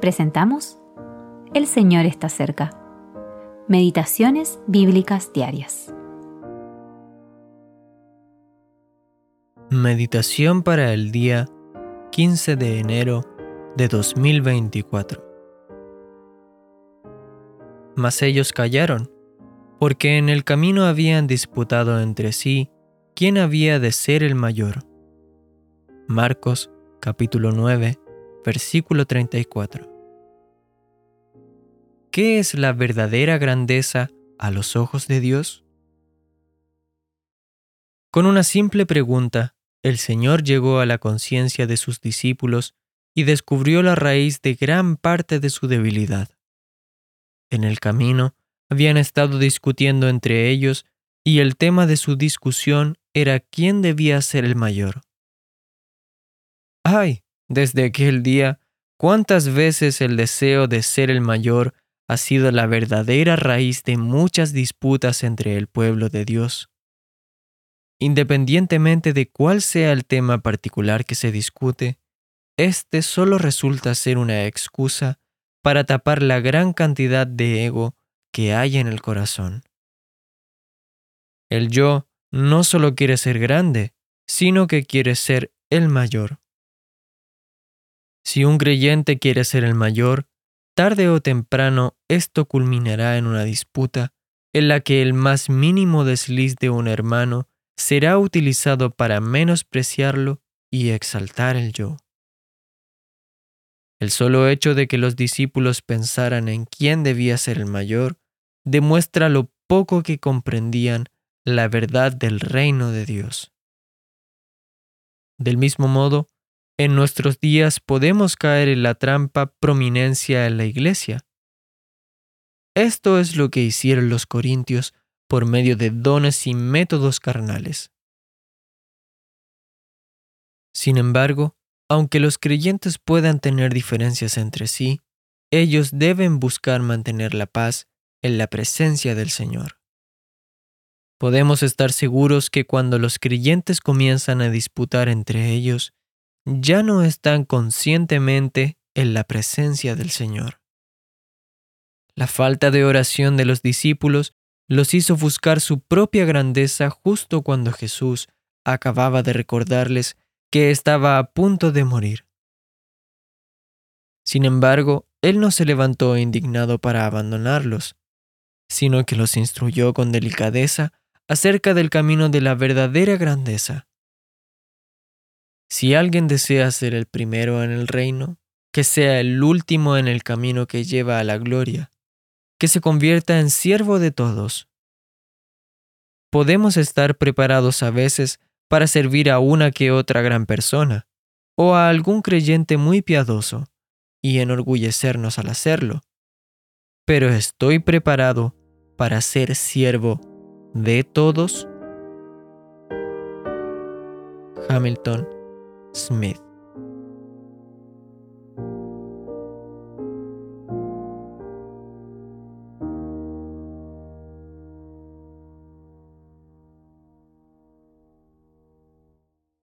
presentamos El Señor está cerca. Meditaciones bíblicas diarias. Meditación para el día 15 de enero de 2024. Mas ellos callaron, porque en el camino habían disputado entre sí quién había de ser el mayor. Marcos capítulo 9, versículo 34. ¿Qué es la verdadera grandeza a los ojos de Dios? Con una simple pregunta, el Señor llegó a la conciencia de sus discípulos y descubrió la raíz de gran parte de su debilidad. En el camino habían estado discutiendo entre ellos y el tema de su discusión era quién debía ser el mayor. ¡Ay! Desde aquel día, cuántas veces el deseo de ser el mayor ha sido la verdadera raíz de muchas disputas entre el pueblo de Dios. Independientemente de cuál sea el tema particular que se discute, este solo resulta ser una excusa para tapar la gran cantidad de ego que hay en el corazón. El yo no solo quiere ser grande, sino que quiere ser el mayor. Si un creyente quiere ser el mayor, tarde o temprano esto culminará en una disputa en la que el más mínimo desliz de un hermano será utilizado para menospreciarlo y exaltar el yo. El solo hecho de que los discípulos pensaran en quién debía ser el mayor demuestra lo poco que comprendían la verdad del reino de Dios. Del mismo modo, en nuestros días podemos caer en la trampa prominencia en la iglesia. Esto es lo que hicieron los corintios por medio de dones y métodos carnales. Sin embargo, aunque los creyentes puedan tener diferencias entre sí, ellos deben buscar mantener la paz en la presencia del Señor. Podemos estar seguros que cuando los creyentes comienzan a disputar entre ellos, ya no están conscientemente en la presencia del Señor. La falta de oración de los discípulos los hizo buscar su propia grandeza justo cuando Jesús acababa de recordarles que estaba a punto de morir. Sin embargo, Él no se levantó indignado para abandonarlos, sino que los instruyó con delicadeza acerca del camino de la verdadera grandeza. Si alguien desea ser el primero en el reino, que sea el último en el camino que lleva a la gloria, que se convierta en siervo de todos. Podemos estar preparados a veces para servir a una que otra gran persona, o a algún creyente muy piadoso, y enorgullecernos al hacerlo. Pero estoy preparado para ser siervo de todos. Hamilton Smith.